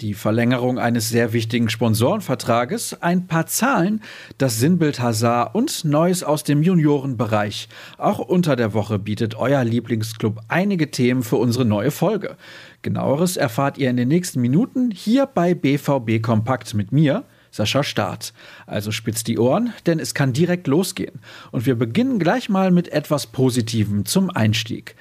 die Verlängerung eines sehr wichtigen Sponsorenvertrages, ein paar Zahlen, das Sinnbild Hazard und Neues aus dem Juniorenbereich. Auch unter der Woche bietet euer Lieblingsclub einige Themen für unsere neue Folge. Genaueres erfahrt ihr in den nächsten Minuten hier bei BVB Kompakt mit mir, Sascha Staat. Also spitzt die Ohren, denn es kann direkt losgehen. Und wir beginnen gleich mal mit etwas Positivem zum Einstieg.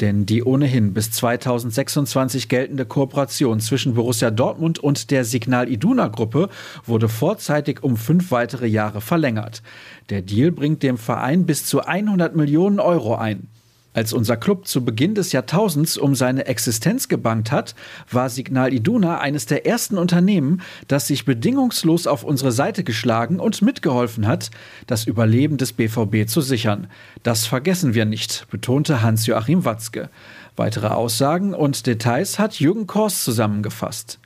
Denn die ohnehin bis 2026 geltende Kooperation zwischen Borussia Dortmund und der Signal Iduna Gruppe wurde vorzeitig um fünf weitere Jahre verlängert. Der Deal bringt dem Verein bis zu 100 Millionen Euro ein. Als unser Club zu Beginn des Jahrtausends um seine Existenz gebankt hat, war Signal Iduna eines der ersten Unternehmen, das sich bedingungslos auf unsere Seite geschlagen und mitgeholfen hat, das Überleben des BVB zu sichern. Das vergessen wir nicht, betonte Hans-Joachim Watzke. Weitere Aussagen und Details hat Jürgen Kors zusammengefasst.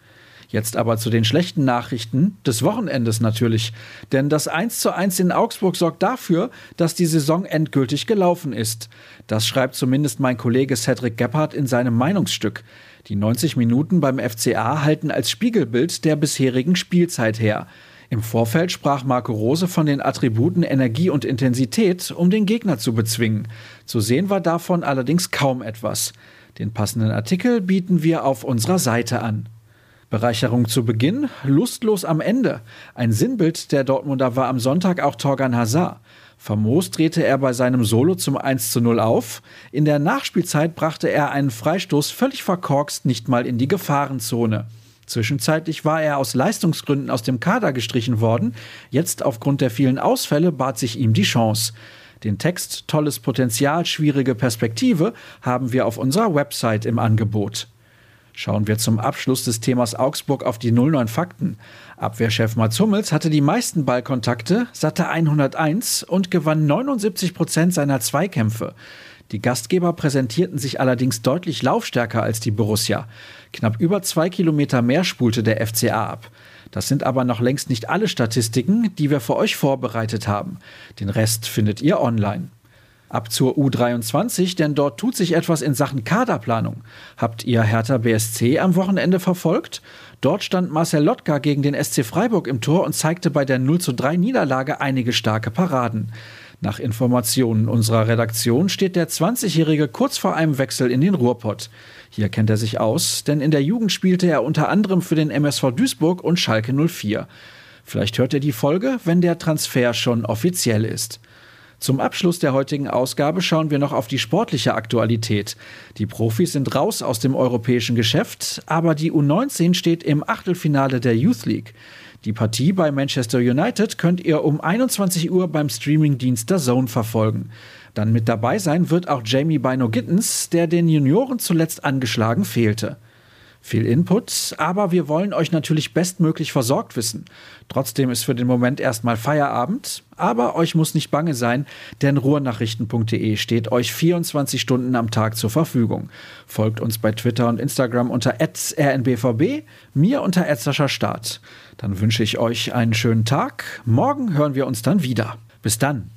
Jetzt aber zu den schlechten Nachrichten des Wochenendes natürlich. Denn das 1 zu 1 in Augsburg sorgt dafür, dass die Saison endgültig gelaufen ist. Das schreibt zumindest mein Kollege Cedric Gebhardt in seinem Meinungsstück. Die 90 Minuten beim FCA halten als Spiegelbild der bisherigen Spielzeit her. Im Vorfeld sprach Marco Rose von den Attributen Energie und Intensität, um den Gegner zu bezwingen. Zu sehen war davon allerdings kaum etwas. Den passenden Artikel bieten wir auf unserer Seite an. Bereicherung zu Beginn, lustlos am Ende. Ein Sinnbild der Dortmunder war am Sonntag auch Torgan Hazard. Famos drehte er bei seinem Solo zum 1 zu 0 auf. In der Nachspielzeit brachte er einen Freistoß völlig verkorkst nicht mal in die Gefahrenzone. Zwischenzeitlich war er aus Leistungsgründen aus dem Kader gestrichen worden. Jetzt aufgrund der vielen Ausfälle bat sich ihm die Chance. Den Text Tolles Potenzial, schwierige Perspektive haben wir auf unserer Website im Angebot. Schauen wir zum Abschluss des Themas Augsburg auf die 09 Fakten. Abwehrchef Mats Hummels hatte die meisten Ballkontakte, satte 101 und gewann 79 Prozent seiner Zweikämpfe. Die Gastgeber präsentierten sich allerdings deutlich laufstärker als die Borussia. Knapp über zwei Kilometer mehr spulte der FCA ab. Das sind aber noch längst nicht alle Statistiken, die wir für euch vorbereitet haben. Den Rest findet ihr online. Ab zur U23, denn dort tut sich etwas in Sachen Kaderplanung. Habt ihr Hertha BSC am Wochenende verfolgt? Dort stand Marcel Lotka gegen den SC Freiburg im Tor und zeigte bei der 0 zu 3 Niederlage einige starke Paraden. Nach Informationen unserer Redaktion steht der 20-Jährige kurz vor einem Wechsel in den Ruhrpott. Hier kennt er sich aus, denn in der Jugend spielte er unter anderem für den MSV Duisburg und Schalke 04. Vielleicht hört ihr die Folge, wenn der Transfer schon offiziell ist. Zum Abschluss der heutigen Ausgabe schauen wir noch auf die sportliche Aktualität. Die Profis sind raus aus dem europäischen Geschäft, aber die U19 steht im Achtelfinale der Youth League. Die Partie bei Manchester United könnt ihr um 21 Uhr beim Streamingdienst der Zone verfolgen. Dann mit dabei sein wird auch Jamie Bino Gittens, der den Junioren zuletzt angeschlagen fehlte. Viel Input, aber wir wollen euch natürlich bestmöglich versorgt wissen. Trotzdem ist für den Moment erstmal Feierabend, aber euch muss nicht bange sein, denn ruhrnachrichten.de steht euch 24 Stunden am Tag zur Verfügung. Folgt uns bei Twitter und Instagram unter rnbvb, mir unter Start. Dann wünsche ich euch einen schönen Tag. Morgen hören wir uns dann wieder. Bis dann.